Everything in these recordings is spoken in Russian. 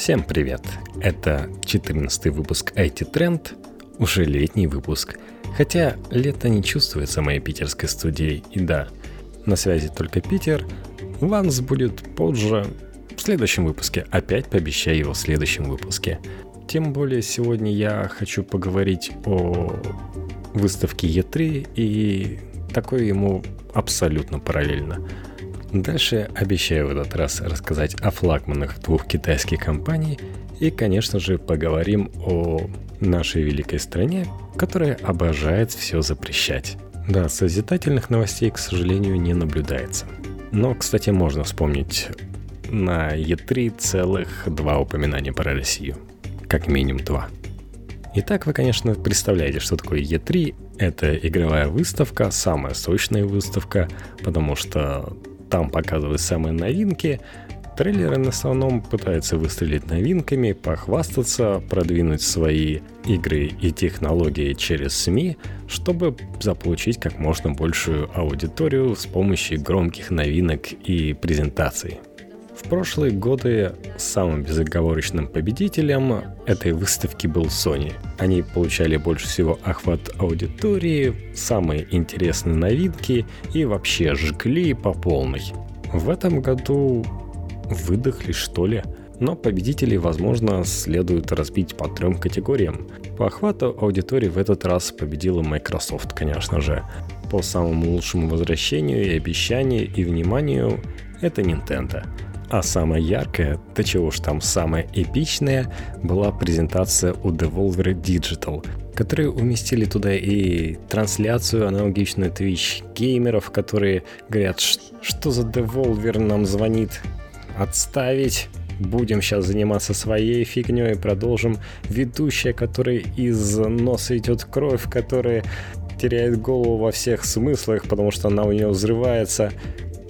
Всем привет! Это 14 выпуск IT Trend, уже летний выпуск. Хотя лето не чувствуется моей питерской студии. И да, на связи только Питер. Ванс будет позже, в следующем выпуске. Опять пообещаю его в следующем выпуске. Тем более сегодня я хочу поговорить о выставке E3 и такое ему абсолютно параллельно. Дальше обещаю в этот раз рассказать о флагманах двух китайских компаний и, конечно же, поговорим о нашей великой стране, которая обожает все запрещать. Да, созидательных новостей, к сожалению, не наблюдается. Но, кстати, можно вспомнить на E3 целых два упоминания про Россию. Как минимум два. Итак, вы, конечно, представляете, что такое E3. Это игровая выставка, самая сочная выставка, потому что там показывают самые новинки. Трейлеры на основном пытаются выстрелить новинками, похвастаться, продвинуть свои игры и технологии через СМИ, чтобы заполучить как можно большую аудиторию с помощью громких новинок и презентаций. В прошлые годы самым безоговорочным победителем этой выставки был Sony. Они получали больше всего охват аудитории, самые интересные новинки и вообще жгли по полной. В этом году выдохли что ли? Но победителей, возможно, следует разбить по трем категориям. По охвату аудитории в этот раз победила Microsoft, конечно же. По самому лучшему возвращению и обещанию и вниманию это Nintendo – а самая яркая, да чего уж там самая эпичная, была презентация у Devolver Digital, которые уместили туда и трансляцию аналогичную Twitch геймеров, которые говорят, что за Devolver нам звонит, отставить, будем сейчас заниматься своей фигней, продолжим. Ведущая, которой из носа идет кровь, которая теряет голову во всех смыслах, потому что она у нее взрывается.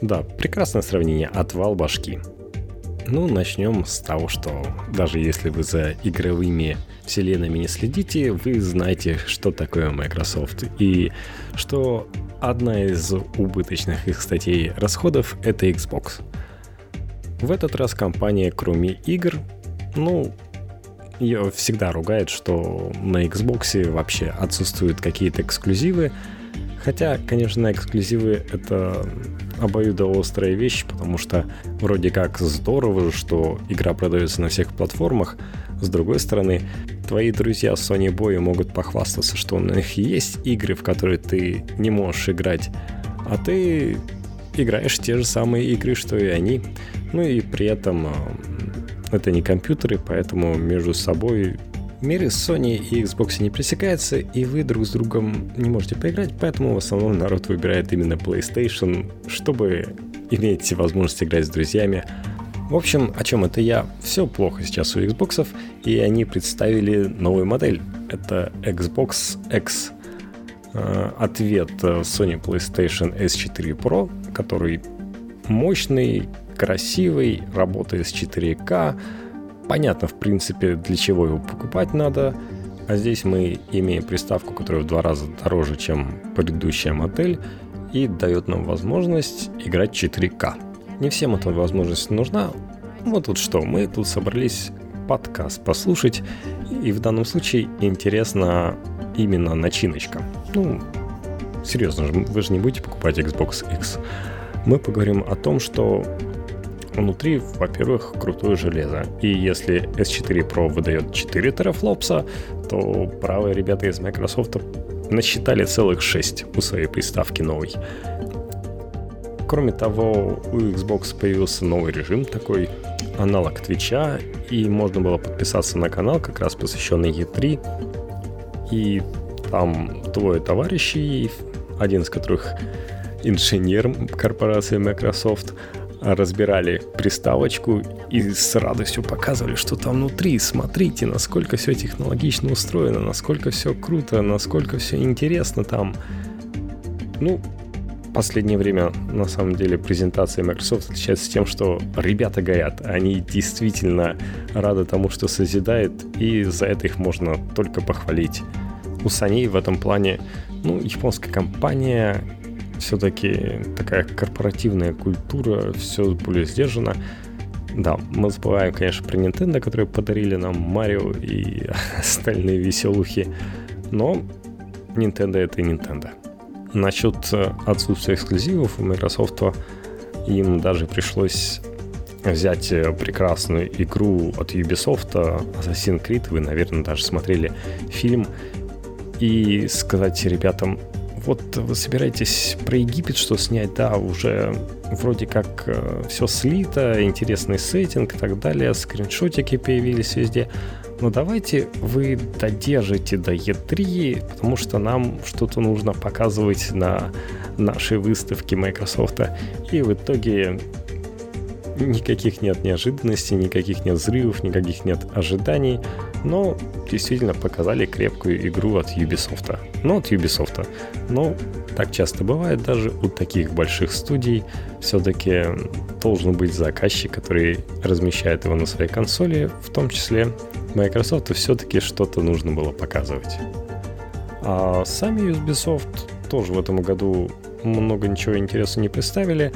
Да, прекрасное сравнение. Отвал башки. Ну, начнем с того, что даже если вы за игровыми вселенными не следите, вы знаете, что такое Microsoft. И что одна из убыточных их статей расходов — это Xbox. В этот раз компания, кроме игр, ну, ее всегда ругает, что на Xbox вообще отсутствуют какие-то эксклюзивы. Хотя, конечно, эксклюзивы — это обоюдоострая вещь, потому что вроде как здорово, что игра продается на всех платформах, с другой стороны, твои друзья Sony Boy могут похвастаться, что у них есть игры, в которые ты не можешь играть, а ты играешь те же самые игры, что и они. Ну и при этом э, это не компьютеры, поэтому между собой миры Sony и Xbox не пресекаются, и вы друг с другом не можете поиграть, поэтому в основном народ выбирает именно PlayStation, чтобы иметь возможность играть с друзьями. В общем, о чем это я? Все плохо сейчас у Xbox, и они представили новую модель. Это Xbox X. Э, ответ Sony PlayStation S4 Pro, который мощный, красивый, работает с 4К, понятно, в принципе, для чего его покупать надо. А здесь мы имеем приставку, которая в два раза дороже, чем предыдущая модель, и дает нам возможность играть 4К. Не всем эта возможность нужна. Вот тут что, мы тут собрались подкаст послушать, и в данном случае интересна именно начиночка. Ну, серьезно, вы же не будете покупать Xbox X. Мы поговорим о том, что Внутри, во-первых, крутое железо. И если S4 Pro выдает 4 терафлопса, то правые ребята из Microsoft насчитали целых 6 у своей приставки новой. Кроме того, у Xbox появился новый режим такой, аналог Твича, и можно было подписаться на канал, как раз посвященный E3. И там двое товарищей, один из которых инженер корпорации Microsoft, разбирали приставочку и с радостью показывали, что там внутри. Смотрите, насколько все технологично устроено, насколько все круто, насколько все интересно там. Ну, последнее время, на самом деле, презентация Microsoft отличается тем, что ребята горят. Они действительно рады тому, что созидает, и за это их можно только похвалить. У Sony в этом плане, ну, японская компания, все-таки такая корпоративная культура, все более сдержанно. Да, мы забываем, конечно, про Nintendo, которые подарили нам Марио и остальные веселухи, но Nintendo это Nintendo. Насчет э, отсутствия эксклюзивов у Microsoft им даже пришлось взять э, прекрасную игру от Ubisoft, Assassin's Creed, вы, наверное, даже смотрели фильм, и сказать ребятам, вот вы собираетесь про Египет что снять, да, уже вроде как э, все слито, интересный сеттинг и так далее, скриншотики появились везде. Но давайте вы додержите до E3, потому что нам что-то нужно показывать на нашей выставке Microsoft. И в итоге никаких нет неожиданностей, никаких нет взрывов, никаких нет ожиданий, но действительно показали крепкую игру от Ubisoft. Ну, от Ubisoft. Но так часто бывает, даже у таких больших студий все-таки должен быть заказчик, который размещает его на своей консоли, в том числе Microsoft все-таки что-то нужно было показывать. А сами Ubisoft тоже в этом году много ничего интересного не представили,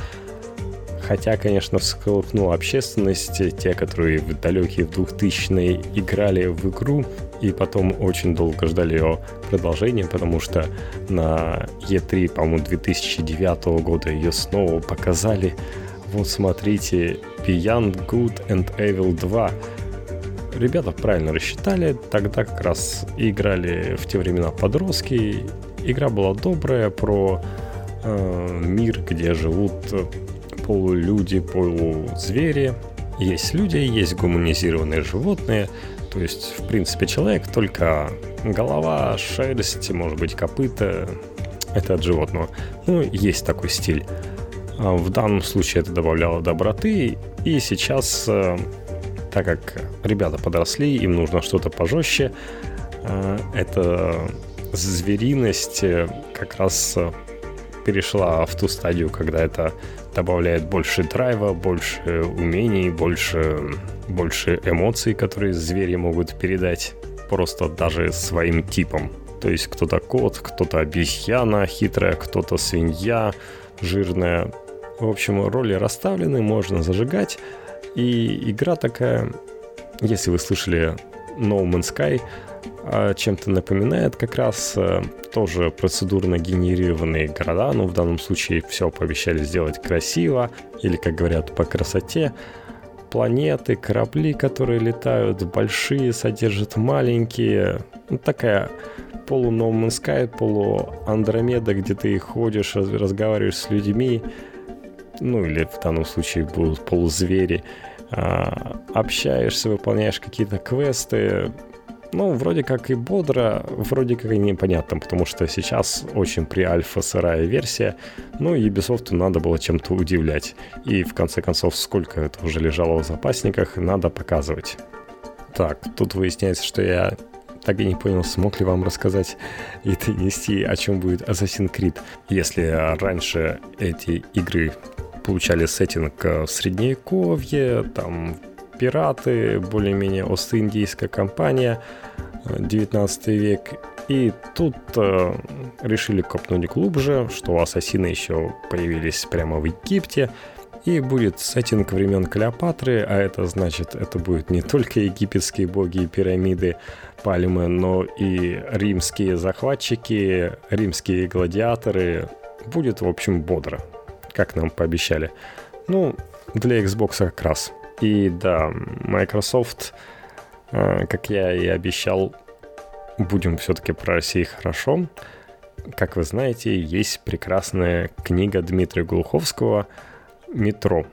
Хотя, конечно, всколыхнула общественность те, которые в далекие в 2000-е играли в игру и потом очень долго ждали ее продолжения, потому что на E3, по-моему, 2009 года ее снова показали. Вот смотрите, Beyond Good and Evil 2. Ребята правильно рассчитали, тогда как раз играли в те времена подростки. Игра была добрая про э, мир, где живут полулюди, полузвери. Есть люди, есть гуманизированные животные. То есть, в принципе, человек, только голова, шерсть, может быть, копыта. Это от животного. Ну, есть такой стиль. А в данном случае это добавляло доброты. И сейчас, э, так как ребята подросли, им нужно что-то пожестче, э, эта звериность э, как раз перешла в ту стадию, когда это добавляет больше драйва, больше умений, больше, больше эмоций, которые звери могут передать просто даже своим типом. То есть кто-то кот, кто-то обезьяна хитрая, кто-то свинья жирная. В общем, роли расставлены, можно зажигать. И игра такая, если вы слышали No Man's Sky, чем-то напоминает как раз э, тоже процедурно генерированные города, но в данном случае все пообещали сделать красиво, или, как говорят, по красоте. Планеты, корабли, которые летают, большие, содержат маленькие. Ну, такая полу No Man's Sky, полу Андромеда, где ты ходишь, разговариваешь с людьми, ну или в данном случае будут полузвери, а, общаешься, выполняешь какие-то квесты, ну, вроде как и бодро, вроде как и непонятно, потому что сейчас очень при альфа сырая версия, ну, и Ubisoft надо было чем-то удивлять. И в конце концов, сколько это уже лежало в запасниках, надо показывать. Так, тут выясняется, что я так и не понял, смог ли вам рассказать и донести, о чем будет Assassin's Creed. Если раньше эти игры получали сеттинг в Средневековье, там пираты, более-менее Ост-Индийская компания, 19 век. И тут э, решили копнуть глубже, что ассасины еще появились прямо в Египте. И будет сеттинг времен Клеопатры, а это значит, это будет не только египетские боги и пирамиды, пальмы, но и римские захватчики, римские гладиаторы. Будет, в общем, бодро, как нам пообещали. Ну, для Xbox как раз. И да, Microsoft, э, как я и обещал, будем все-таки про Россию хорошо. Как вы знаете, есть прекрасная книга Дмитрия Глуховского «Метро».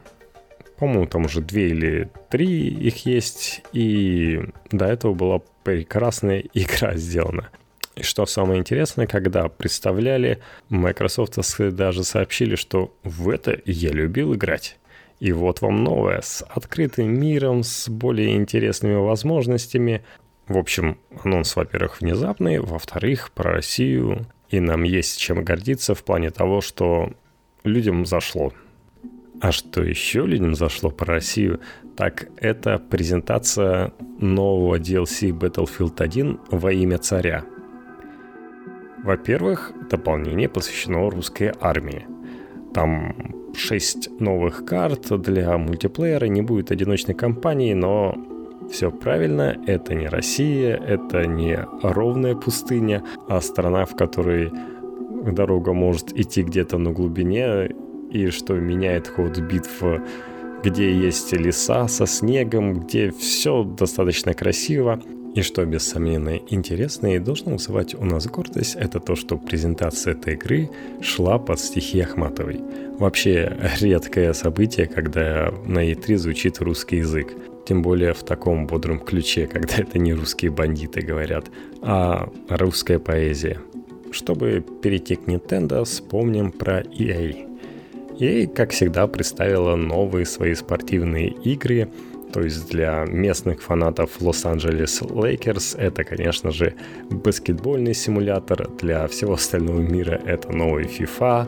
По-моему, там уже две или три их есть, и до этого была прекрасная игра сделана. И что самое интересное, когда представляли, Microsoft даже сообщили, что в это я любил играть. И вот вам новое, с открытым миром, с более интересными возможностями. В общем, анонс, во-первых, внезапный, во-вторых, про Россию. И нам есть чем гордиться в плане того, что людям зашло. А что еще людям зашло про Россию, так это презентация нового DLC Battlefield 1 во имя царя. Во-первых, дополнение посвящено русской армии. Там 6 новых карт для мультиплеера, не будет одиночной кампании, но все правильно, это не Россия, это не ровная пустыня, а страна, в которой дорога может идти где-то на глубине, и что меняет ход битв, где есть леса со снегом, где все достаточно красиво. И что, без сомнения, интересно и должно вызывать у нас гордость, это то, что презентация этой игры шла под стихи Ахматовой. Вообще редкое событие, когда на E3 звучит русский язык. Тем более в таком бодром ключе, когда это не русские бандиты говорят, а русская поэзия. Чтобы перейти к Nintendo, вспомним про EA. EA, как всегда, представила новые свои спортивные игры – то есть для местных фанатов Лос-Анджелес Лейкерс это, конечно же, баскетбольный симулятор. Для всего остального мира это новый FIFA.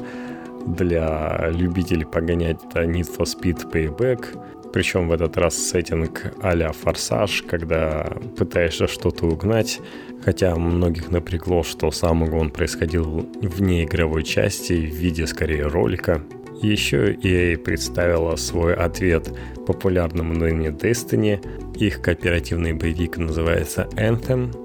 Для любителей погонять это Need for Speed Payback. Причем в этот раз сеттинг а-ля Форсаж, когда пытаешься что-то угнать, хотя многих напрягло, что сам угон происходил вне игровой части в виде скорее ролика. Еще EA представила свой ответ популярному ныне Destiny. Их кооперативный боевик называется Anthem.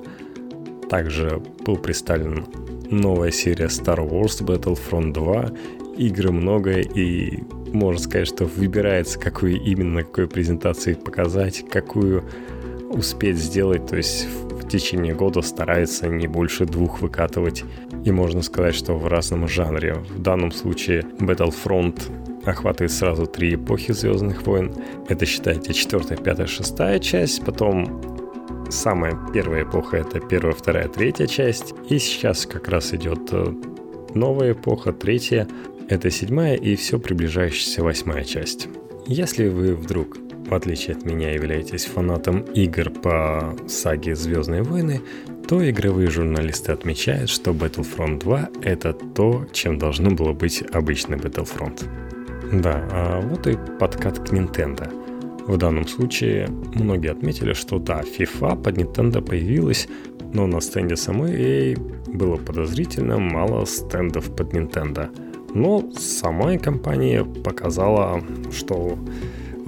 Также был представлен новая серия Star Wars Battlefront 2. Игры много и можно сказать, что выбирается, какую именно, какой презентации показать, какую успеть сделать. То есть в течение года старается не больше двух выкатывать и можно сказать, что в разном жанре. В данном случае Battlefront охватывает сразу три эпохи Звездных войн. Это, считайте, четвертая, пятая, шестая часть, потом самая первая эпоха это первая, вторая, третья часть. И сейчас как раз идет э, новая эпоха, третья, это седьмая и все приближающаяся восьмая часть. Если вы вдруг в отличие от меня, являетесь фанатом игр по саге «Звездные войны», то игровые журналисты отмечают, что Battlefront 2 — это то, чем должно было быть обычный Battlefront. Да, а вот и подкат к Nintendo. В данном случае многие отметили, что да, FIFA под Nintendo появилась, но на стенде самой EA было подозрительно мало стендов под Nintendo. Но сама компания показала, что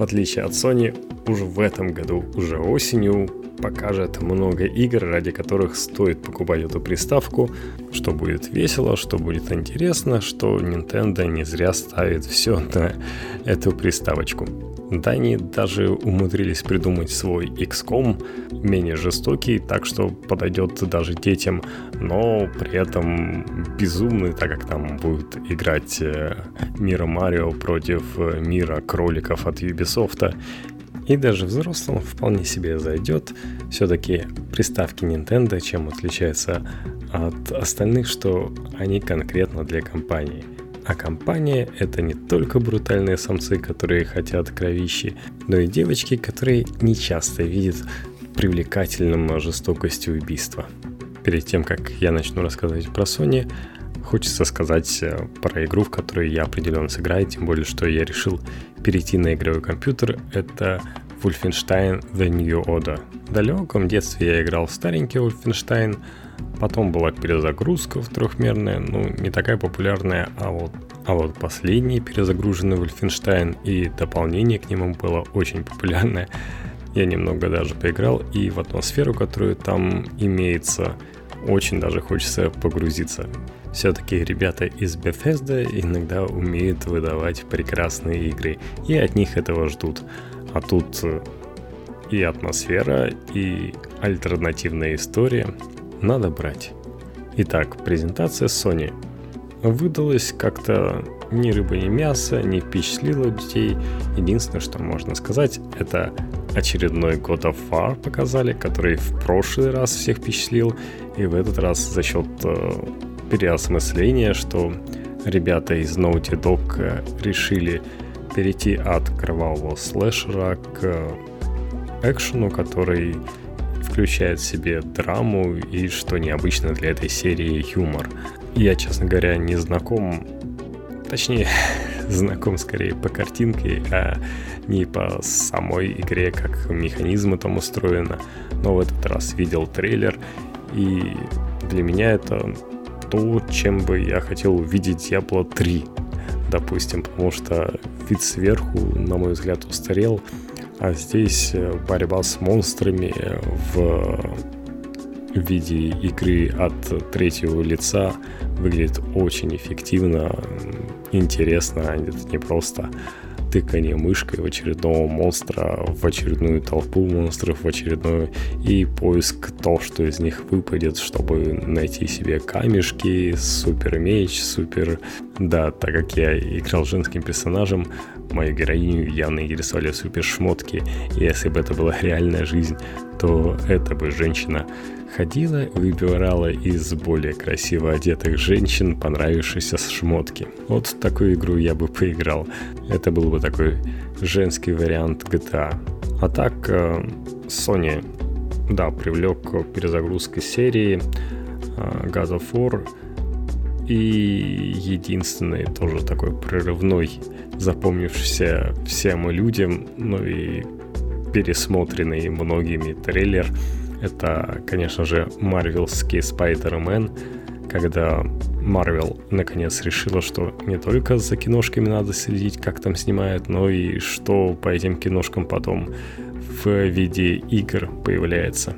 в отличие от Sony, уже в этом году, уже осенью, покажет много игр, ради которых стоит покупать эту приставку, что будет весело, что будет интересно, что Nintendo не зря ставит все на эту приставочку. Да, они даже умудрились придумать свой XCOM, менее жестокий, так что подойдет даже детям, но при этом безумный, так как там будет играть э, мира Марио против э, мира кроликов от Ubisoft, и даже взрослым вполне себе зайдет. Все-таки приставки Nintendo чем отличаются от остальных, что они конкретно для компании. А компания — это не только брутальные самцы, которые хотят кровищи, но и девочки, которые не часто видят привлекательным жестокостью убийства. Перед тем, как я начну рассказывать про Sony, хочется сказать э, про игру, в которой я определенно сыграю, тем более, что я решил перейти на игровой компьютер. Это Wolfenstein The New Order. В далеком детстве я играл в старенький Wolfenstein, потом была перезагрузка в трехмерная, ну, не такая популярная, а вот, а вот последний перезагруженный Wolfenstein и дополнение к нему было очень популярное. Я немного даже поиграл, и в атмосферу, которую там имеется, очень даже хочется погрузиться. Все-таки ребята из Bethesda иногда умеют выдавать прекрасные игры, и от них этого ждут. А тут э, и атмосфера, и альтернативная история. Надо брать. Итак, презентация Sony выдалась как-то ни рыба, ни мясо, не впечатлила детей. Единственное, что можно сказать, это очередной God of War показали, который в прошлый раз всех впечатлил, и в этот раз за счет э, переосмысления, что ребята из Naughty Dog э, решили перейти от кровавого слэшера к экшену, который включает в себе драму и, что необычно для этой серии, юмор. Я, честно говоря, не знаком, точнее, знаком скорее по картинке, а не по самой игре, как механизмы там устроено. Но в этот раз видел трейлер, и для меня это то, чем бы я хотел увидеть Diablo 3 допустим, потому что вид сверху, на мой взгляд, устарел, а здесь э, борьба с монстрами в виде игры от третьего лица выглядит очень эффективно, интересно, это не просто тыкание мышкой в очередного монстра, в очередную толпу монстров, в очередной и поиск то, что из них выпадет, чтобы найти себе камешки, супер меч, супер... Да, так как я играл женским персонажем, мою героиню явно интересовали супер шмотки, и если бы это была реальная жизнь, то это бы женщина ходила, выбирала из более красиво одетых женщин понравившиеся шмотки. Вот такую игру я бы поиграл. Это был бы такой женский вариант GTA. А так, э, Sony, да, привлек перезагрузкой серии э, God of War и единственный тоже такой прорывной, запомнившийся всем людям, ну и пересмотренный многими трейлер – это, конечно же, марвелский Spider-Man, когда Марвел наконец решила, что не только за киношками надо следить, как там снимают, но и что по этим киношкам потом в виде игр появляется.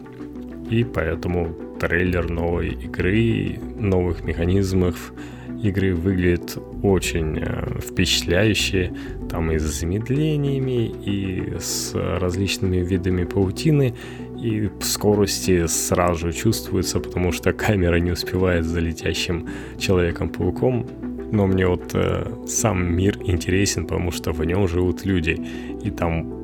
И поэтому трейлер новой игры, новых механизмов игры выглядит очень э, впечатляюще. Там и с замедлениями, и с различными видами паутины и скорости сразу же чувствуется, потому что камера не успевает за летящим человеком-пауком. Но мне вот э, сам мир интересен, потому что в нем живут люди, и там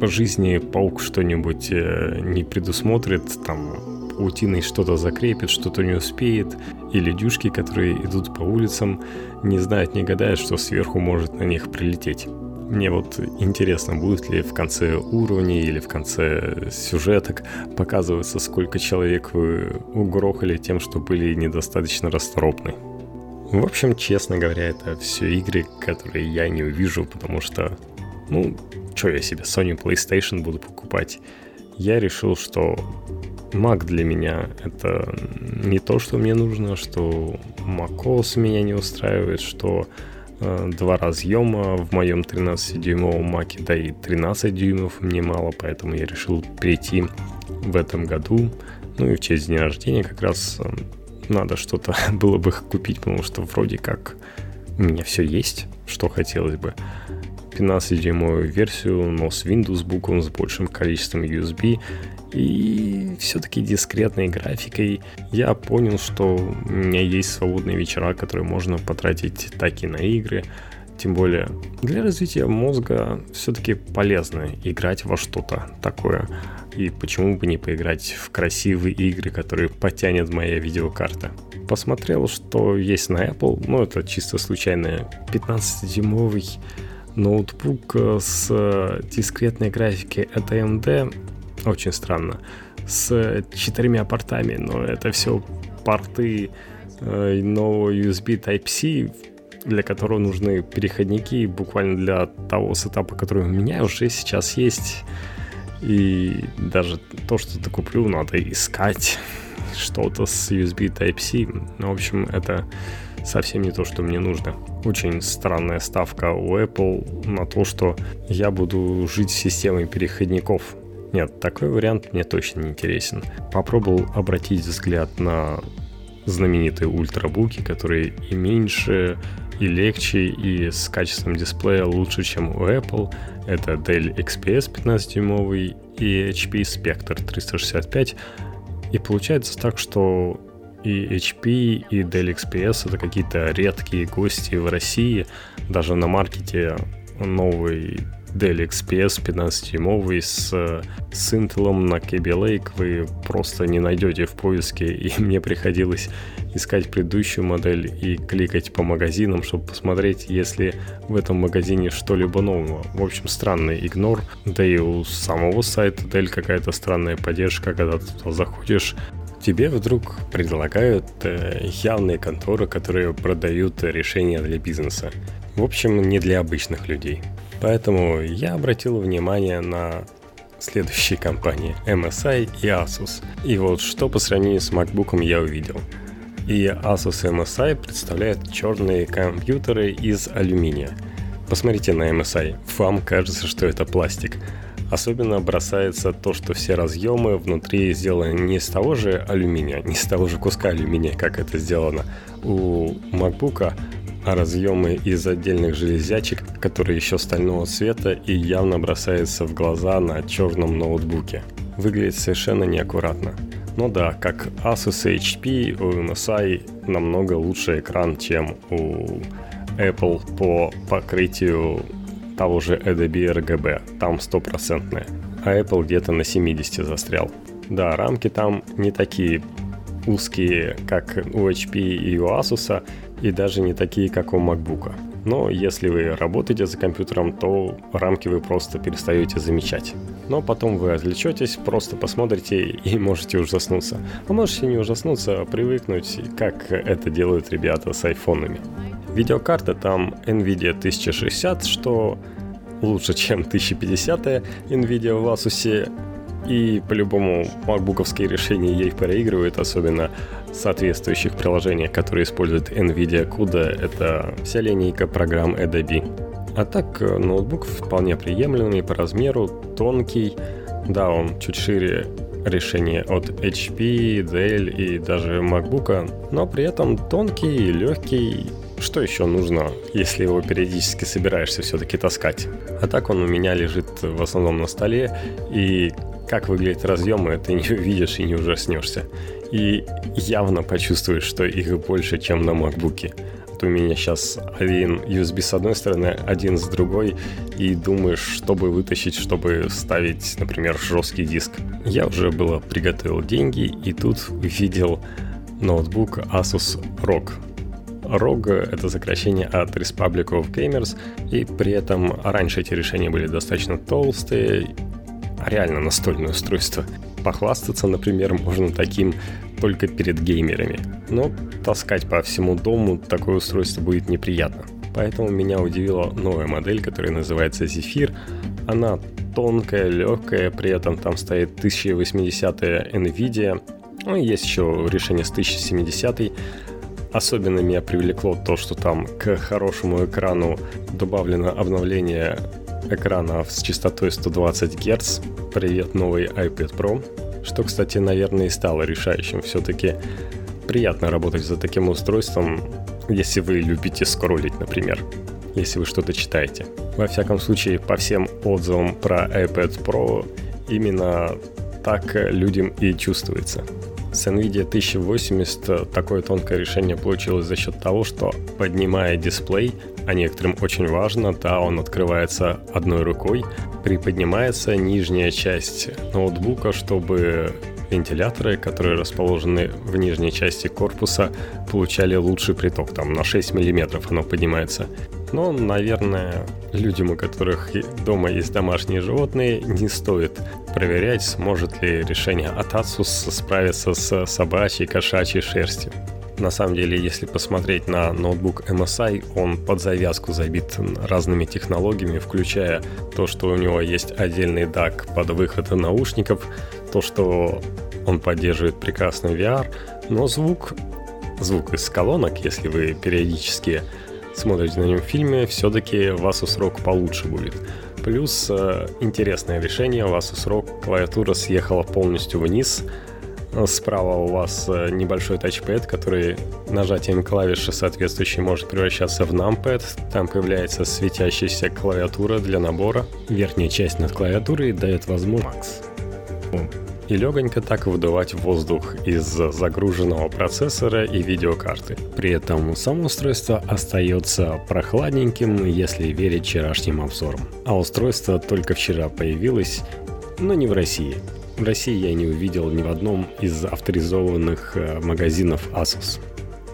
по жизни паук что-нибудь э, не предусмотрит, там паутиной что-то закрепит, что-то не успеет, и людюшки, которые идут по улицам, не знают, не гадают, что сверху может на них прилететь. Мне вот интересно, будет ли в конце уровня или в конце сюжеток показываться, сколько человек вы угрохали тем, что были недостаточно расторопны. В общем, честно говоря, это все игры, которые я не увижу, потому что, ну, что я себе Sony PlayStation буду покупать? Я решил, что Mac для меня это не то, что мне нужно, что macOS меня не устраивает, что два разъема в моем 13-дюймовом маке, да и 13 дюймов мне мало, поэтому я решил перейти в этом году. Ну и в честь дня рождения как раз э, надо что-то было бы купить, потому что вроде как у меня все есть, что хотелось бы. 15-дюймовую версию, но с Windows буквом, с большим количеством USB и все-таки дискретной графикой я понял, что у меня есть свободные вечера, которые можно потратить так и на игры. Тем более для развития мозга все-таки полезно играть во что-то такое. И почему бы не поиграть в красивые игры, которые потянет моя видеокарта. Посмотрел, что есть на Apple, ну это чисто случайно, 15-дюймовый ноутбук с дискретной графикой от AMD очень странно. С четырьмя портами, но это все порты э, нового USB Type-C, для которого нужны переходники буквально для того сетапа, который у меня уже сейчас есть. И даже то, что ты куплю, надо искать что-то с USB Type-C. Ну, в общем, это совсем не то, что мне нужно. Очень странная ставка у Apple на то, что я буду жить системой переходников. Нет, такой вариант мне точно не интересен. Попробовал обратить взгляд на знаменитые ультрабуки, которые и меньше, и легче, и с качеством дисплея лучше, чем у Apple. Это Dell XPS 15-дюймовый и HP Spectre 365. И получается так, что и HP, и Dell XPS это какие-то редкие гости в России. Даже на маркете новый Dell XPS 15-дюймовый с, с Intel на Kaby Lake вы просто не найдете в поиске, и мне приходилось искать предыдущую модель и кликать по магазинам, чтобы посмотреть, если в этом магазине что-либо нового. В общем, странный игнор, да и у самого сайта Dell какая-то странная поддержка, когда ты туда заходишь, тебе вдруг предлагают э, явные конторы, которые продают решения для бизнеса. В общем, не для обычных людей. Поэтому я обратил внимание на следующие компании MSI и Asus. И вот что по сравнению с MacBook я увидел. И Asus MSI представляет черные компьютеры из алюминия. Посмотрите на MSI, вам кажется, что это пластик. Особенно бросается то, что все разъемы внутри сделаны не из того же алюминия, не из того же куска алюминия, как это сделано у MacBook, а разъемы из отдельных железячек, которые еще стального цвета и явно бросаются в глаза на черном ноутбуке. Выглядит совершенно неаккуратно. Ну да, как Asus HP, у MSI намного лучше экран, чем у Apple по покрытию того же Adobe RGB. Там стопроцентное. А Apple где-то на 70 застрял. Да, рамки там не такие узкие, как у HP и у Asus, и даже не такие, как у MacBook. Но если вы работаете за компьютером, то рамки вы просто перестаете замечать. Но потом вы отвлечетесь, просто посмотрите и можете ужаснуться. А можете не ужаснуться, а привыкнуть, как это делают ребята с айфонами. Видеокарта там NVIDIA 1060, что лучше, чем 1050 NVIDIA в Asus, и по-любому макбуковские решения ей проигрывают, особенно соответствующих приложениях, которые используют NVIDIA CUDA. Это вся линейка программ Adobe. А так, э, ноутбук вполне приемлемый по размеру, тонкий. Да, он чуть шире решения от HP, Dell и даже MacBook, но при этом тонкий легкий. Что еще нужно, если его периодически собираешься все-таки таскать? А так он у меня лежит в основном на столе, и как выглядят разъемы, ты не увидишь и не ужаснешься. И явно почувствуешь, что их больше, чем на макбуке у меня сейчас один USB с одной стороны, один с другой, и думаешь, чтобы вытащить, чтобы вставить, например, жесткий диск. Я уже было приготовил деньги, и тут увидел ноутбук Asus ROG. ROG — это сокращение от Republic of Gamers, и при этом раньше эти решения были достаточно толстые, реально настольное устройство. Похвастаться, например, можно таким только перед геймерами. Но таскать по всему дому такое устройство будет неприятно. Поэтому меня удивила новая модель, которая называется Zephyr. Она тонкая, легкая, при этом там стоит 1080 NVIDIA. Ну, есть еще решение с 1070 Особенно меня привлекло то, что там к хорошему экрану добавлено обновление экрана с частотой 120 Гц. Привет, новый iPad Pro. Что, кстати, наверное, и стало решающим. Все-таки приятно работать за таким устройством, если вы любите скроллить, например, если вы что-то читаете. Во всяком случае, по всем отзывам про iPad Pro именно так людям и чувствуется. С NVIDIA 1080 такое тонкое решение получилось за счет того, что поднимая дисплей, а некоторым очень важно, да, он открывается одной рукой, приподнимается нижняя часть ноутбука, чтобы вентиляторы, которые расположены в нижней части корпуса, получали лучший приток. Там на 6 мм оно поднимается. Но, наверное, людям, у которых дома есть домашние животные, не стоит проверять, сможет ли решение от Asus справиться с собачьей, кошачьей шерстью. На самом деле, если посмотреть на ноутбук MSI, он под завязку забит разными технологиями, включая то, что у него есть отдельный DAC под выход наушников, то, что он поддерживает прекрасный VR, но звук, звук из колонок, если вы периодически смотрите на нем в фильме, все-таки в Asus ROG получше будет. Плюс э, интересное решение, в Asus ROG клавиатура съехала полностью вниз, Справа у вас э, небольшой тачпэд, который нажатием клавиши соответствующей может превращаться в numpad. Там появляется светящаяся клавиатура для набора. Верхняя часть над клавиатурой дает возможность и легонько так выдувать воздух из загруженного процессора и видеокарты. При этом само устройство остается прохладненьким, если верить вчерашним обзорам. А устройство только вчера появилось, но не в России. В России я не увидел ни в одном из авторизованных э, магазинов Asus.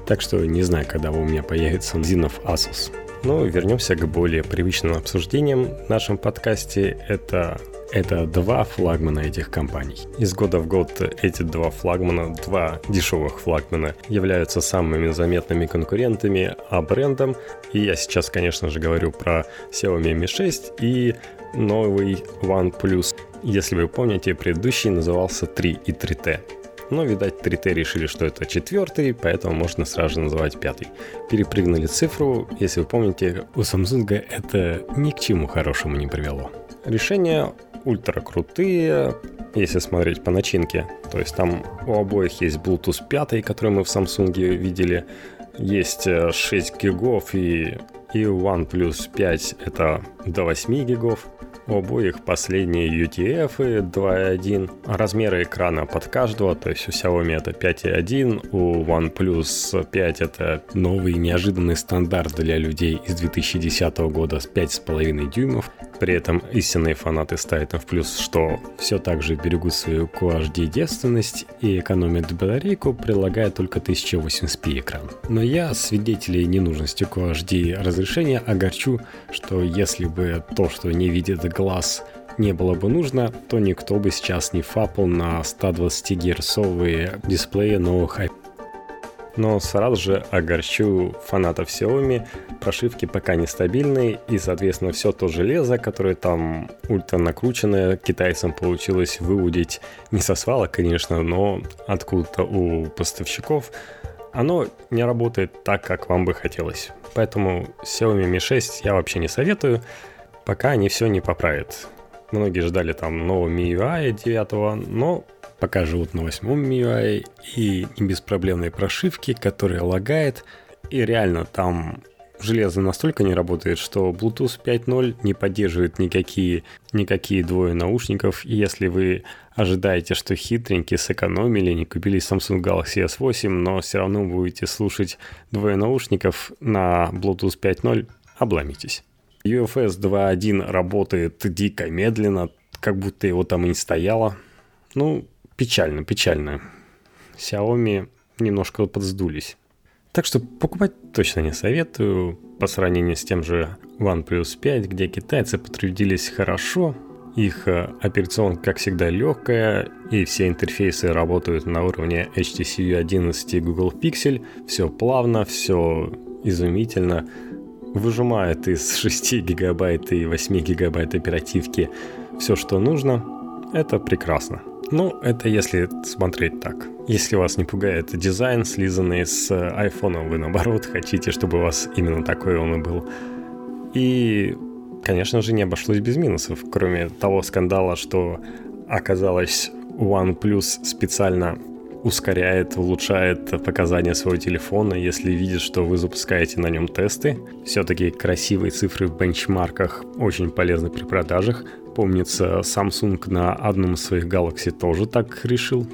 Так что не знаю, когда у меня появится магазинов Asus. Но вернемся к более привычным обсуждениям в нашем подкасте. Это это два флагмана этих компаний. Из года в год эти два флагмана, два дешевых флагмана, являются самыми заметными конкурентами, а брендом, и я сейчас, конечно же, говорю про Xiaomi Mi 6 и новый OnePlus. Если вы помните, предыдущий назывался 3 и 3T. Но, видать, 3T решили, что это четвертый, поэтому можно сразу же называть пятый. Перепрыгнули цифру. Если вы помните, у Samsung это ни к чему хорошему не привело. Решения ультра крутые, если смотреть по начинке. То есть там у обоих есть Bluetooth 5, который мы в Samsung видели. Есть 6 э, гигов и, и OnePlus 5 это до 8 гигов. У обоих последние UTF 2.1. Размеры экрана под каждого, то есть у Xiaomi это 5.1, у OnePlus 5 это новый неожиданный стандарт для людей из 2010 года с 5,5 дюймов. При этом истинные фанаты ставят в плюс, что все так же берегут свою QHD девственность и экономят батарейку, прилагая только 1080p экран. Но я свидетелей ненужности QHD разрешения огорчу, что если бы то, что не видит глаз, не было бы нужно, то никто бы сейчас не фапал на 120 герцовые дисплеи новых iPad но сразу же огорчу фанатов Xiaomi. Прошивки пока нестабильные, и, соответственно, все то железо, которое там ультра накрученное, китайцам получилось выудить не со свалок, конечно, но откуда-то у поставщиков, оно не работает так, как вам бы хотелось. Поэтому Xiaomi Mi 6 я вообще не советую, пока они все не поправят. Многие ждали там нового MIUI 9, но пока живут на восьмом MIUI и беспроблемной прошивки, которая лагает. И реально там железо настолько не работает, что Bluetooth 5.0 не поддерживает никакие, никакие двое наушников. И если вы ожидаете, что хитренькие сэкономили, не купили Samsung Galaxy S8, но все равно будете слушать двое наушников на Bluetooth 5.0, обломитесь. UFS 2.1 работает дико медленно, как будто его там и не стояло. Ну, печально, печально. Xiaomi немножко подсдулись. Так что покупать точно не советую. По сравнению с тем же OnePlus 5, где китайцы потрудились хорошо, их э, операционка, как всегда, легкая, и все интерфейсы работают на уровне HTC 11 и Google Pixel. Все плавно, все изумительно. Выжимает из 6 гигабайт и 8 гигабайт оперативки все, что нужно. Это прекрасно. Ну, это если смотреть так. Если вас не пугает дизайн, слизанный с iPhone, вы наоборот хотите, чтобы у вас именно такой он и был. И, конечно же, не обошлось без минусов, кроме того скандала, что оказалось OnePlus специально ускоряет, улучшает показания своего телефона, если видит, что вы запускаете на нем тесты. Все-таки красивые цифры в бенчмарках очень полезны при продажах. Помнится, Samsung на одном из своих Galaxy тоже так решил.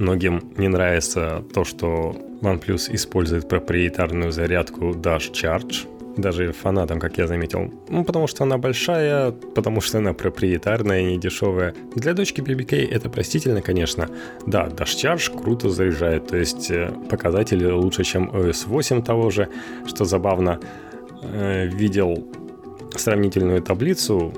Многим не нравится то, что OnePlus использует проприетарную зарядку Dash Charge – даже фанатам, как я заметил. Ну, потому что она большая, потому что она проприетарная и не дешевая. Для дочки BBK это простительно, конечно. Да, Dash Charge круто заряжает, то есть э, показатели лучше, чем OS 8 того же, что забавно. Э, видел сравнительную таблицу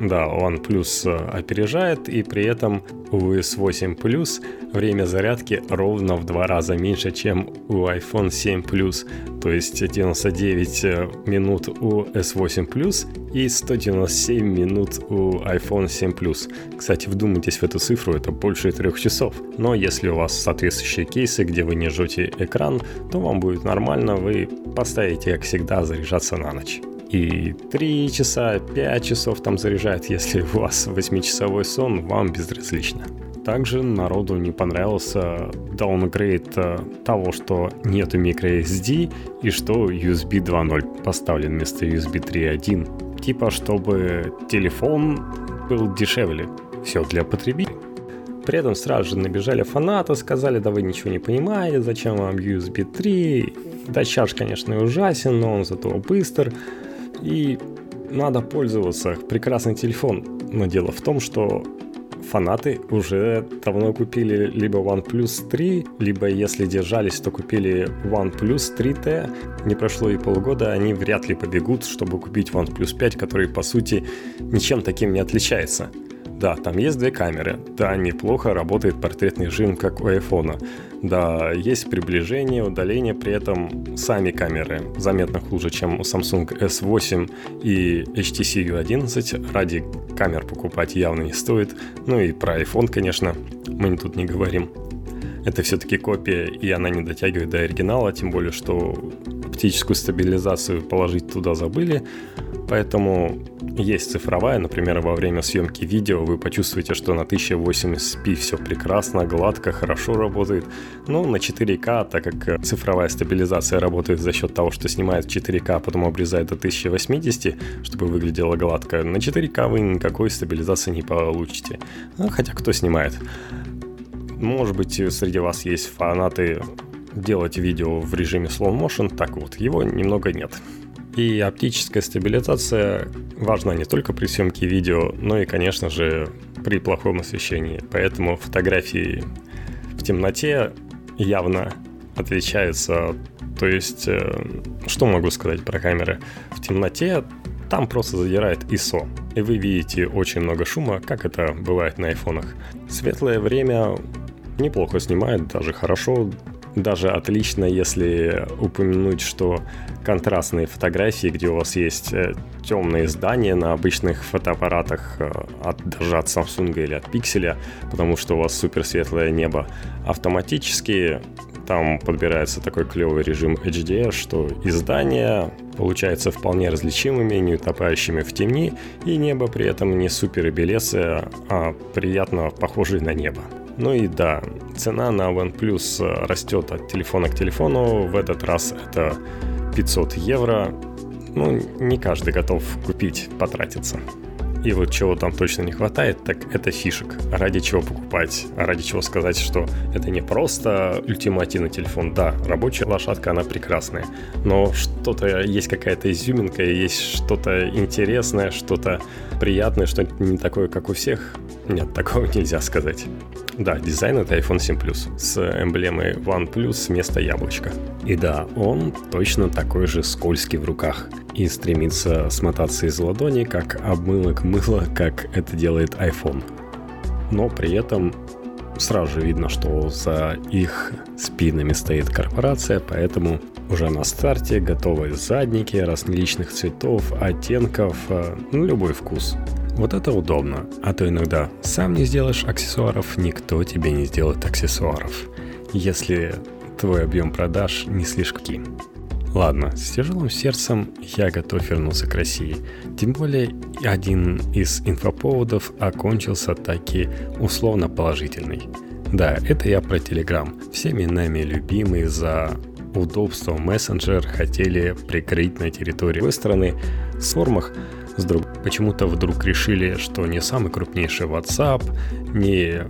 да, OnePlus э, опережает, и при этом у S8 Plus время зарядки ровно в два раза меньше, чем у iPhone 7 Plus, то есть 99 э, минут у S8 Plus и 197 минут у iPhone 7 Plus. Кстати, вдумайтесь в эту цифру, это больше трех часов. Но если у вас соответствующие кейсы, где вы не жжете экран, то вам будет нормально, вы поставите, как всегда, заряжаться на ночь и 3 часа, 5 часов там заряжает, если у вас 8-часовой сон, вам безразлично. Также народу не понравился даунгрейд э, того, что нету microSD и что USB 2.0 поставлен вместо USB 3.1. Типа, чтобы телефон был дешевле. Все для потребителей. При этом сразу же набежали фанаты, сказали, да вы ничего не понимаете, зачем вам USB 3. Да, чаш, конечно, ужасен, но он зато быстр и надо пользоваться. Прекрасный телефон. Но дело в том, что фанаты уже давно купили либо OnePlus 3, либо если держались, то купили OnePlus 3T. Не прошло и полгода, они вряд ли побегут, чтобы купить OnePlus 5, который по сути ничем таким не отличается. Да, там есть две камеры. Да, неплохо работает портретный режим, как у iPhone. Да, есть приближение, удаление, при этом сами камеры заметно хуже, чем у Samsung S8 и HTC U11. Ради камер покупать явно не стоит. Ну и про iPhone, конечно, мы тут не говорим. это все-таки копия, и она не дотягивает до оригинала, тем более, что оптическую стабилизацию положить туда забыли, поэтому есть цифровая, например, во время съемки видео вы почувствуете, что на 1080p все прекрасно, гладко, хорошо работает, но на 4К, так как цифровая стабилизация работает за счет того, что снимает 4К, а потом обрезает до 1080, чтобы выглядело гладко, на 4К вы никакой стабилизации не получите. Ну, хотя кто снимает? Может быть, среди вас есть фанаты делать видео в режиме slow motion, так вот, его немного нет. И оптическая стабилизация важна не только при съемке видео, но и, конечно же, при плохом освещении. Поэтому фотографии в темноте явно отличаются. То есть, э, что могу сказать про камеры? В темноте там просто задирает ISO, и вы видите очень много шума, как это бывает на айфонах. Светлое время неплохо снимает, даже хорошо, даже отлично, если упомянуть, что контрастные фотографии, где у вас есть э, темные здания на обычных фотоаппаратах э, от, даже от Samsung или от Pixel, потому что у вас супер светлое небо, автоматически там подбирается такой клевый режим HDR, что и здания получаются вполне различимыми, не утопающими в темни, и небо при этом не супер белесое, а приятно похожее на небо. Ну и да, цена на OnePlus э, растет от телефона к телефону. В этот раз это 500 евро. Ну, не каждый готов купить, потратиться. И вот чего там точно не хватает, так это фишек. Ради чего покупать, ради чего сказать, что это не просто ультимативный телефон. Да, рабочая лошадка, она прекрасная. Но что-то, есть какая-то изюминка, есть что-то интересное, что-то приятное, что-то не такое, как у всех. Нет, такого нельзя сказать. Да, дизайн это iPhone 7 Plus с эмблемой OnePlus вместо яблочка. И да, он точно такой же скользкий в руках и стремится смотаться из ладони, как обмылок мыла, как это делает iPhone. Но при этом сразу же видно, что за их спинами стоит корпорация, поэтому уже на старте готовы задники различных цветов, оттенков, э, ну, любой вкус. Вот это удобно, а то иногда сам не сделаешь аксессуаров, никто тебе не сделает аксессуаров, если твой объем продаж не слишком. Ладно, с тяжелым сердцем я готов вернуться к России. Тем более один из инфоповодов окончился таки условно положительный. Да, это я про Telegram. Всеми нами любимый за удобство мессенджер хотели прикрыть на территории своей страны в формах вдруг почему-то вдруг решили, что не самый крупнейший WhatsApp, не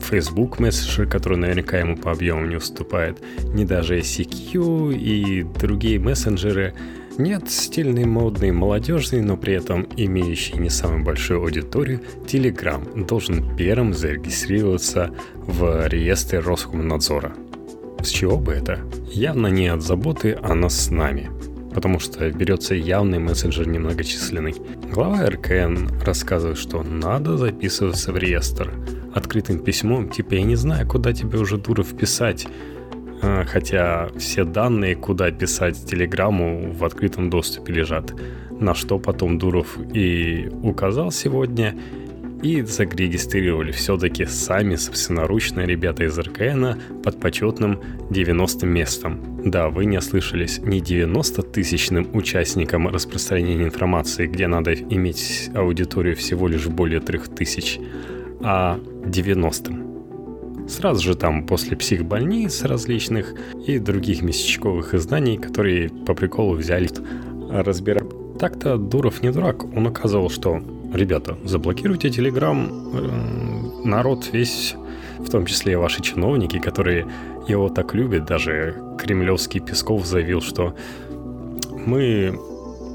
Facebook Messenger, который наверняка ему по объему не уступает, не даже CQ и другие мессенджеры. Нет, стильный, модный, молодежный, но при этом имеющий не самую большую аудиторию, Telegram должен первым зарегистрироваться в реестре Роскомнадзора. С чего бы это? Явно не от заботы о нас с нами – потому что берется явный мессенджер немногочисленный. Глава РКН рассказывает, что надо записываться в реестр. Открытым письмом, типа я не знаю, куда тебе уже дура вписать. А, хотя все данные, куда писать телеграмму, в открытом доступе лежат. На что потом Дуров и указал сегодня, и зарегистрировали все-таки сами собственноручно ребята из РКН под почетным 90 местом. Да, вы не ослышались, не 90-тысячным участникам распространения информации, где надо иметь аудиторию всего лишь более 3000, а 90-м. Сразу же там после психбольниц различных и других местечковых изданий, которые по приколу взяли разбирать. Так-то Дуров не дурак, он указывал, что ребята, заблокируйте Телеграм, э, народ весь, в том числе и ваши чиновники, которые его так любят, даже кремлевский Песков заявил, что мы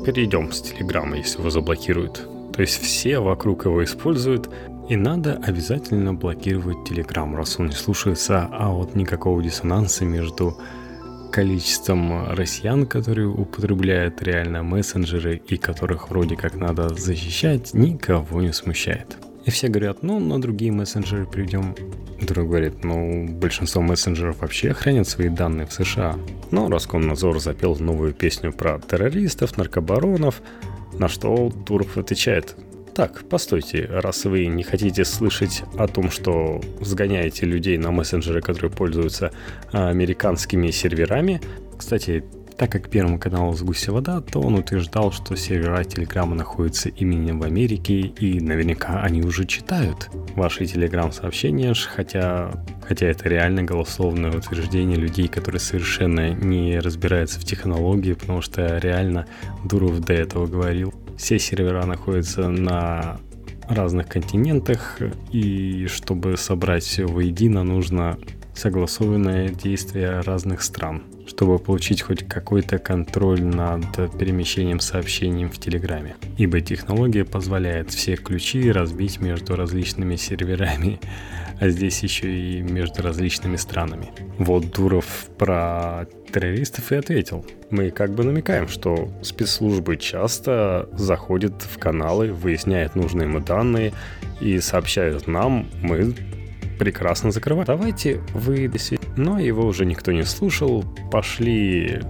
перейдем с Телеграма, если его заблокируют. То есть все вокруг его используют, и надо обязательно блокировать Телеграм, раз он не слушается, а вот никакого диссонанса между количеством россиян, которые употребляют реально мессенджеры и которых вроде как надо защищать, никого не смущает. И все говорят, ну, на другие мессенджеры придем. Друг говорит, ну, большинство мессенджеров вообще хранят свои данные в США. Но Роскомнадзор запел новую песню про террористов, наркобаронов, на что Туров отвечает, так, постойте, раз вы не хотите слышать о том, что сгоняете людей на мессенджеры, которые пользуются а, американскими серверами. Кстати, так как Первому каналу с вода, то он утверждал, что сервера Телеграма находятся именно в Америке, и наверняка они уже читают ваши Телеграм-сообщения, хотя, хотя это реально голословное утверждение людей, которые совершенно не разбираются в технологии, потому что реально Дуров до этого говорил. Все сервера находятся на разных континентах, и чтобы собрать все воедино, нужно согласованное действие разных стран, чтобы получить хоть какой-то контроль над перемещением сообщений в Телеграме. Ибо технология позволяет все ключи разбить между различными серверами, а здесь еще и между различными странами. Вот Дуров про террористов и ответил. Мы как бы намекаем, что спецслужбы часто заходят в каналы, выясняют нужные ему данные и сообщают нам, мы прекрасно закрывать. Давайте вы... Но его уже никто не слушал. Пошли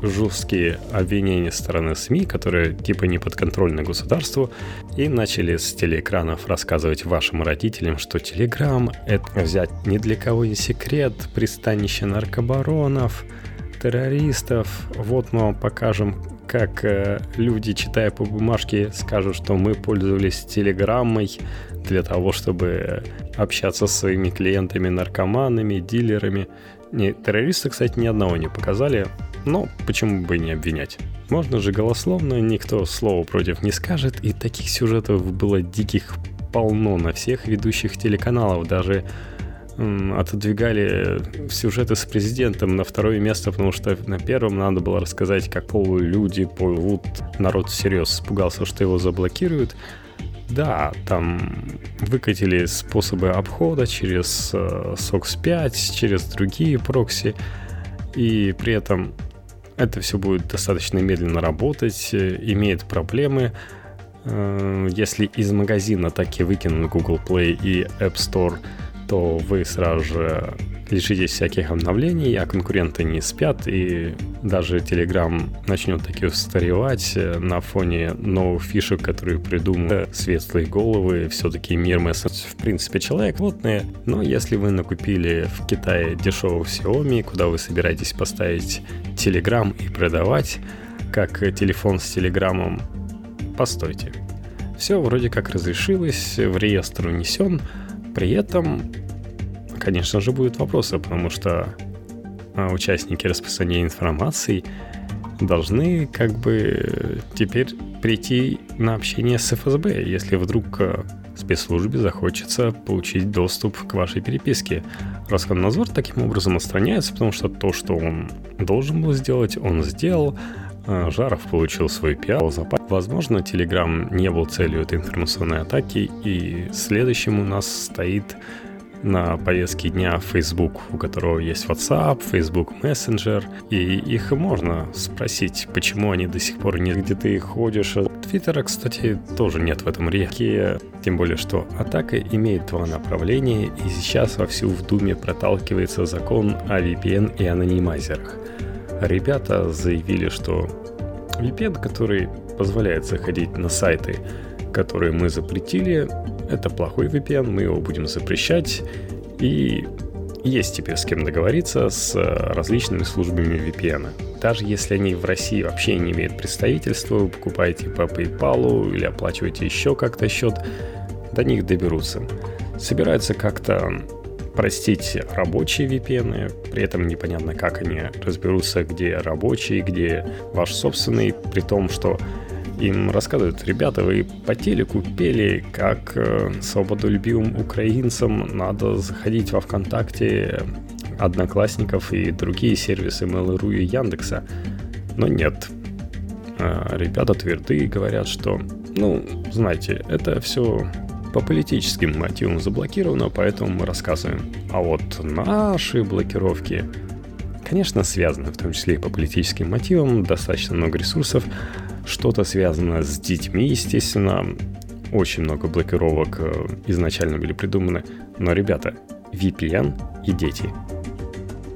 жесткие обвинения стороны СМИ, которые типа не подконтрольны государству, и начали с телеэкранов рассказывать вашим родителям, что Телеграм — это взять ни для кого не секрет, пристанище наркобаронов, террористов. Вот мы вам покажем, как э, люди, читая по бумажке, скажут, что мы пользовались телеграммой для того, чтобы общаться с своими клиентами, наркоманами, дилерами. Не, террористы, кстати, ни одного не показали, но почему бы не обвинять? Можно же голословно, никто слова против не скажет, и таких сюжетов было диких полно на всех ведущих телеканалов, даже отодвигали сюжеты с президентом на второе место, потому что на первом надо было рассказать, как полулюди плывут. Народ всерьез испугался, что его заблокируют. Да, там выкатили способы обхода через э, SOX 5, через другие прокси, и при этом это все будет достаточно медленно работать, э, имеет проблемы. Э, если из магазина так и выкинут Google Play и App Store – то вы сразу же лишитесь всяких обновлений, а конкуренты не спят, и даже Telegram начнет таки устаревать э, на фоне новых фишек, которые придумали светлые головы, все-таки мир месседж в принципе человек плотный, но если вы накупили в Китае дешевого Xiaomi, куда вы собираетесь поставить Telegram и продавать, как телефон с телеграммом, постойте. Все вроде как разрешилось, в реестр унесен, при этом конечно же, будут вопросы, потому что а, участники распространения информации должны как бы теперь прийти на общение с ФСБ, если вдруг а, спецслужбе захочется получить доступ к вашей переписке. Роскомнадзор таким образом отстраняется, потому что то, что он должен был сделать, он сделал. А, Жаров получил свой пиар. Возможно, Telegram не был целью этой информационной атаки, и следующим у нас стоит на повестке дня Facebook, у которого есть WhatsApp, Facebook Messenger, и их можно спросить, почему они до сих пор нет, где ты ходишь. Твиттера, кстати, тоже нет в этом реке, тем более, что атака имеет два направления, и сейчас вовсю в Думе проталкивается закон о VPN и анонимайзерах. Ребята заявили, что VPN, который позволяет заходить на сайты, которые мы запретили, это плохой VPN, мы его будем запрещать. И есть теперь с кем договориться с различными службами VPN. Даже если они в России вообще не имеют представительства, вы покупаете по PayPal или оплачиваете еще как-то счет, до них доберутся. Собираются как-то простить рабочие VPN, при этом непонятно, как они разберутся, где рабочий, где ваш собственный, при том, что им рассказывают, ребята, вы по телеку пели, как э, свободолюбивым украинцам надо заходить во ВКонтакте, Одноклассников и другие сервисы Mail.ru и Яндекса. Но нет. Э, ребята твердые говорят, что, ну, знаете, это все по политическим мотивам заблокировано, поэтому мы рассказываем. А вот наши блокировки, конечно, связаны в том числе и по политическим мотивам, достаточно много ресурсов, что-то связано с детьми, естественно. Очень много блокировок э, изначально были придуманы. Но, ребята, VPN и дети.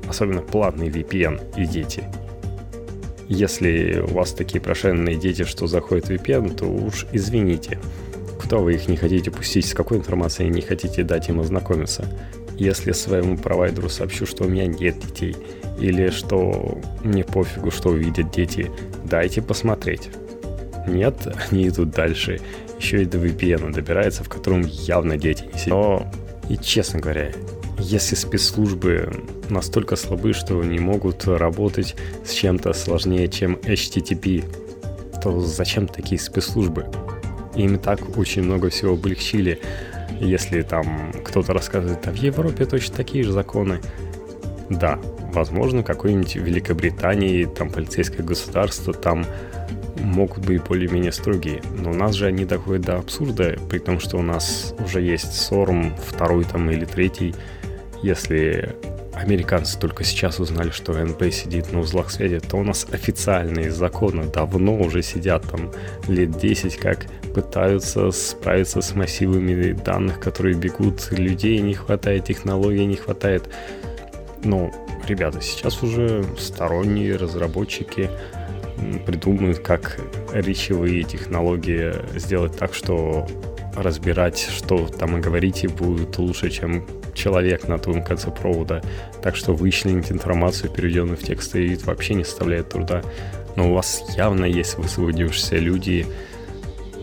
Особенно платный VPN и дети. Если у вас такие прошенные дети, что заходят в VPN, то уж извините. Кто вы их не хотите пустить, с какой информацией не хотите дать им ознакомиться. Если своему провайдеру сообщу, что у меня нет детей, или что мне пофигу, что увидят дети, дайте посмотреть. Нет, они идут дальше. Еще и до VPN добирается, в котором явно дети не сидят. Но, и честно говоря, если спецслужбы настолько слабы, что не могут работать с чем-то сложнее, чем HTTP, то зачем такие спецслужбы? Им так очень много всего облегчили. Если там кто-то рассказывает, а в Европе точно такие же законы. Да, возможно, какой-нибудь Великобритании, там полицейское государство, там могут быть более-менее строгие. Но у нас же они доходят до абсурда, при том, что у нас уже есть СОРМ, второй там или третий. Если американцы только сейчас узнали, что НП сидит на узлах связи, то у нас официальные законы давно уже сидят там лет 10, как пытаются справиться с массивами данных, которые бегут, людей не хватает, технологий не хватает. Но, ребята, сейчас уже сторонние разработчики придумают, как речевые технологии сделать так, что разбирать, что там и говорите, будет лучше, чем человек на том конце провода. Так что вычленить информацию, переведенную в текстовый вид, вообще не составляет труда. Но у вас явно есть высвободившиеся люди,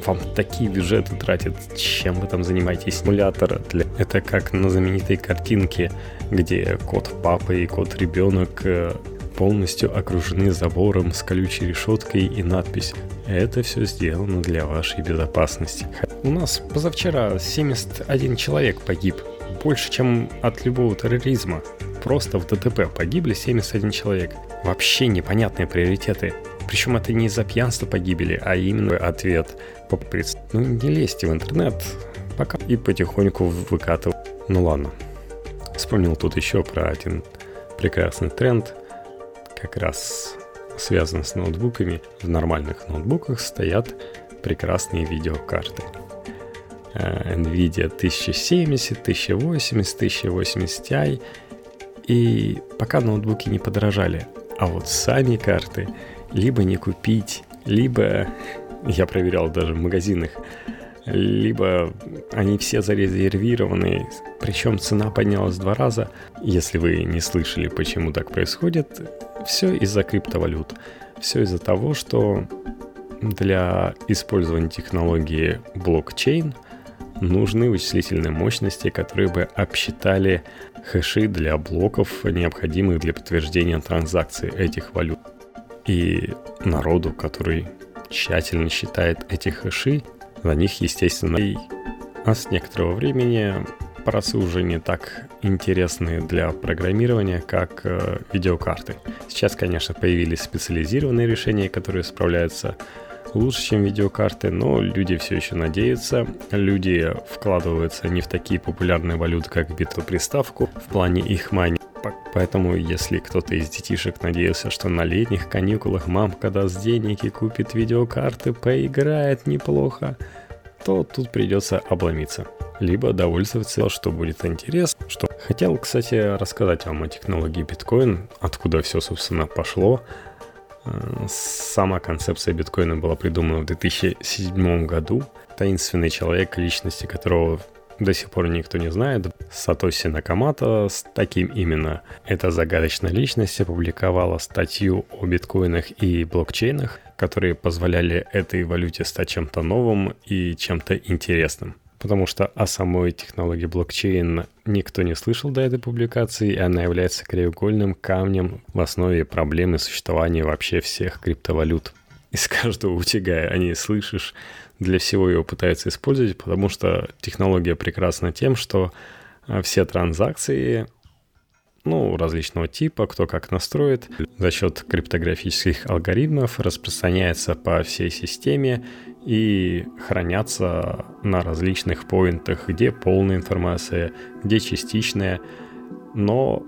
вам такие бюджеты тратят, чем вы там занимаетесь? Симулятор для... Это как на знаменитой картинке, где кот папа и кот ребенок э, полностью окружены забором с колючей решеткой и надпись «Это все сделано для вашей безопасности». У нас позавчера 71 человек погиб, больше, чем от любого терроризма. Просто в ДТП погибли 71 человек. Вообще непонятные приоритеты. Причем это не из-за пьянства погибели, а именно ответ. Ну не лезьте в интернет, пока и потихоньку выкатывать. Ну ладно. Вспомнил тут еще про один прекрасный тренд – как раз связано с ноутбуками. В нормальных ноутбуках стоят прекрасные видеокарты. Э, NVIDIA 1070, 1080, 1080 Ti. И пока ноутбуки не подорожали, а вот сами карты либо не купить, либо, я проверял даже в магазинах, либо они все зарезервированы, причем цена поднялась два раза. Если вы не слышали, почему так происходит, все из-за криптовалют. Все из-за того, что для использования технологии блокчейн нужны вычислительные мощности, которые бы обсчитали хэши для блоков, необходимых для подтверждения транзакций этих валют. И народу, который тщательно считает эти хэши, на них, естественно, и а с некоторого времени Парасы уже не так интересны для программирования, как э, видеокарты. Сейчас, конечно, появились специализированные решения, которые справляются лучше, чем видеокарты, но люди все еще надеются. Люди вкладываются не в такие популярные валюты, как биту-приставку в плане их мани. Поэтому, если кто-то из детишек надеялся, что на летних каникулах мамка даст денег и купит видеокарты, поиграет неплохо, то тут придется обломиться. Либо довольствоваться, что будет интересно. Что... Хотел, кстати, рассказать вам о технологии биткоин, откуда все, собственно, пошло. Сама концепция биткоина была придумана в 2007 году. Таинственный человек, личности которого до сих пор никто не знает. Сатоси Накамата с таким именно. Эта загадочная личность опубликовала статью о биткоинах и блокчейнах, которые позволяли этой валюте стать чем-то новым и чем-то интересным. Потому что о самой технологии блокчейн никто не слышал до этой публикации, и она является краеугольным камнем в основе проблемы существования вообще всех криптовалют. Из каждого утяга они слышишь, для всего его пытаются использовать, потому что технология прекрасна тем, что а, все транзакции ну, различного типа, кто как настроит, за счет криптографических алгоритмов распространяется по всей системе и хранятся на различных поинтах, где полная информация, где частичная, но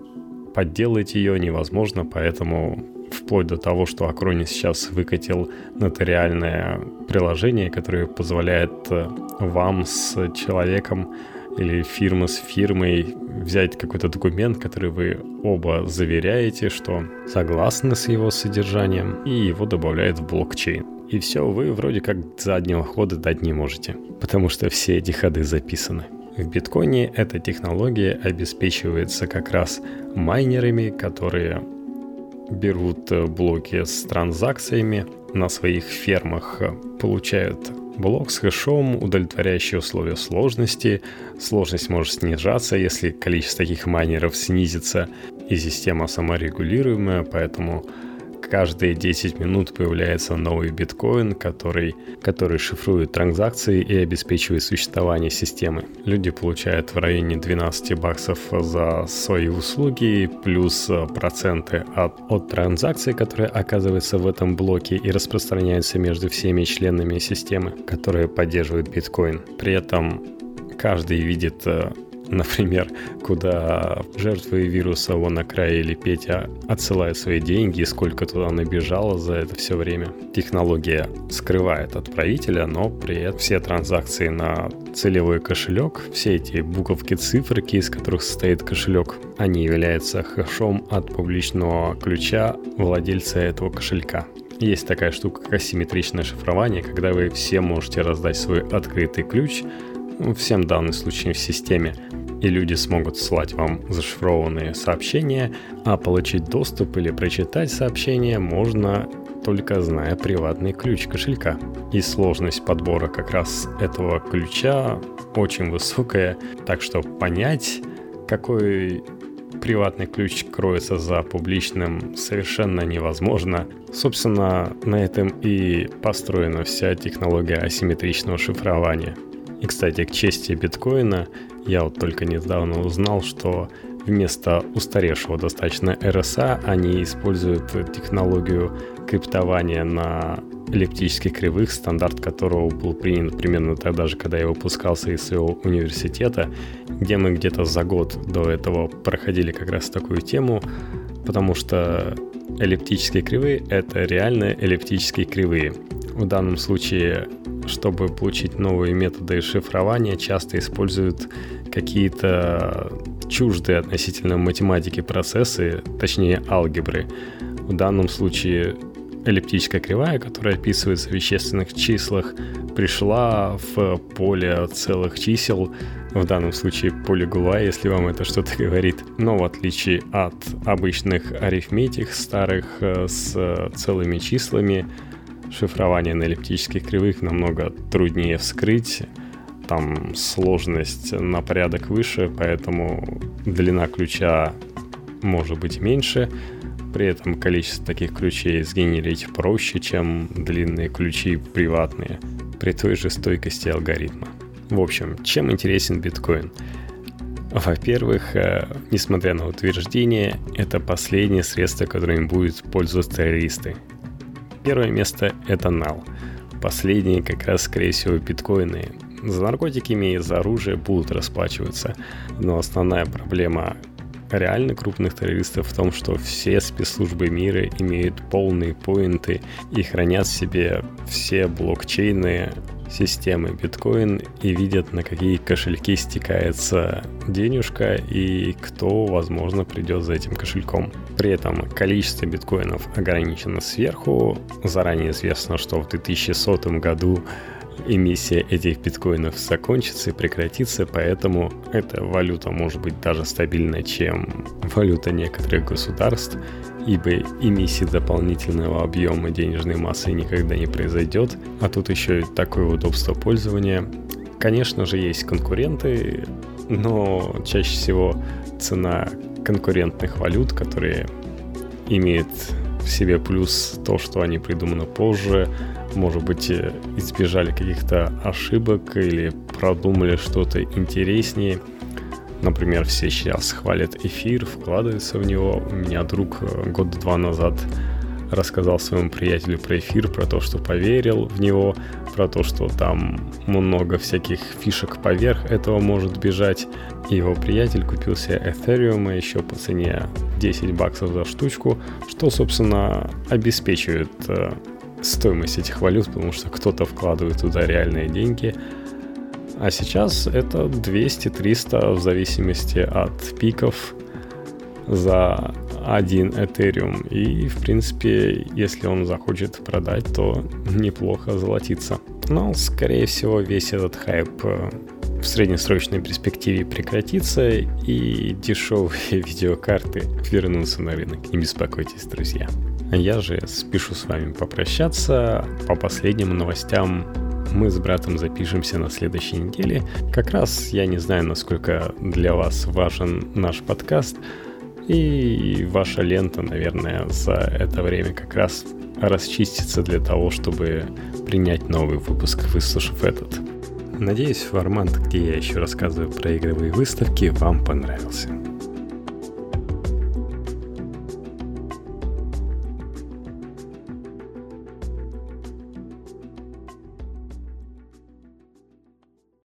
подделать ее невозможно, поэтому вплоть до того, что Acronis сейчас выкатил нотариальное приложение, которое позволяет э, вам с человеком или фирма с фирмой взять какой-то документ, который вы оба заверяете, что согласны с его содержанием, и его добавляют в блокчейн. И все, вы вроде как заднего хода дать не можете, потому что все эти ходы записаны. В биткоине эта технология обеспечивается как раз майнерами, которые берут блоки с транзакциями на своих фермах, получают блок с хэшом, удовлетворяющий условия сложности. Сложность может снижаться, если количество таких майнеров снизится, и система саморегулируемая, поэтому каждые 10 минут появляется новый биткоин, который, который шифрует транзакции и обеспечивает существование системы. Люди получают в районе 12 баксов за свои услуги, плюс проценты от, от транзакций, которые оказываются в этом блоке и распространяются между всеми членами системы, которые поддерживают биткоин. При этом каждый видит э, Например, куда жертвы вируса Ванакрая или Петя отсылают свои деньги и сколько туда набежало за это все время. Технология скрывает отправителя, но при этом все транзакции на целевой кошелек, все эти буковки, циферки, из которых состоит кошелек, они являются хэшом от публичного ключа владельца этого кошелька. Есть такая штука, как асимметричное шифрование, когда вы все можете раздать свой открытый ключ всем данный случай в системе, и люди смогут слать вам зашифрованные сообщения, а получить доступ или прочитать сообщение можно только зная приватный ключ кошелька. И сложность подбора как раз этого ключа очень высокая, так что понять, какой приватный ключ кроется за публичным совершенно невозможно. Собственно, на этом и построена вся технология асимметричного шифрования. И, кстати, к чести биткоина, я вот только недавно узнал, что вместо устаревшего достаточно RSA они используют технологию криптования на эллиптических кривых, стандарт которого был принят примерно тогда же, когда я выпускался из своего университета, где мы где-то за год до этого проходили как раз такую тему, потому что эллиптические кривые — это реальные эллиптические кривые. В данном случае чтобы получить новые методы шифрования, часто используют какие-то чуждые относительно математики процессы, точнее алгебры. В данном случае эллиптическая кривая, которая описывается в вещественных числах, пришла в поле целых чисел, в данном случае поле Гула, если вам это что-то говорит. Но в отличие от обычных арифметик старых э, с целыми числами, шифрование на эллиптических кривых намного труднее вскрыть. Там сложность на порядок выше, поэтому длина ключа может быть меньше. При этом количество таких ключей сгенерить проще, чем длинные ключи приватные при той же стойкости алгоритма. В общем, чем интересен биткоин? Во-первых, э, несмотря на утверждение, это последнее средство, которым будут пользоваться террористы. Первое место — это NAL. Последние как раз, скорее всего, биткоины. За наркотиками и за оружие будут расплачиваться. Но основная проблема реально крупных террористов в том, что все спецслужбы мира имеют полные поинты и хранят в себе все блокчейны системы биткоин и видят, на какие кошельки стекается денежка и кто, возможно, придет за этим кошельком. При этом количество биткоинов ограничено сверху. Заранее известно, что в 2100 году эмиссия этих биткоинов закончится и прекратится, поэтому эта валюта может быть даже стабильной, чем валюта некоторых государств, ибо эмиссии дополнительного объема денежной массы никогда не произойдет, а тут еще и такое удобство пользования. Конечно же, есть конкуренты, но чаще всего цена конкурентных валют, которые имеют в себе плюс то, что они придуманы позже, может быть, избежали каких-то ошибок или продумали что-то интереснее. Например, все сейчас хвалят эфир, вкладываются в него. У меня друг э, год-два назад рассказал своему приятелю про эфир, про то, что поверил в него, про то, что там много всяких фишек поверх этого может бежать. И его приятель купил себе Ethereum еще по цене 10 баксов за штучку, что, собственно, обеспечивает э, стоимость этих валют, потому что кто-то вкладывает туда реальные деньги. А сейчас это 200-300 в зависимости от пиков за один Ethereum. И, в принципе, если он захочет продать, то неплохо золотиться. Но, скорее всего, весь этот хайп э, в среднесрочной перспективе прекратится и дешевые видеокарты вернутся на рынок. Не беспокойтесь, друзья. Я же спешу с вами попрощаться. По последним новостям мы с братом запишемся на следующей неделе. Как раз я не знаю, насколько для вас важен наш подкаст. И ваша лента, наверное, за это время как раз расчистится для того, чтобы принять новый выпуск, выслушав этот. Надеюсь, формат, где я еще рассказываю про игровые выставки, вам понравился.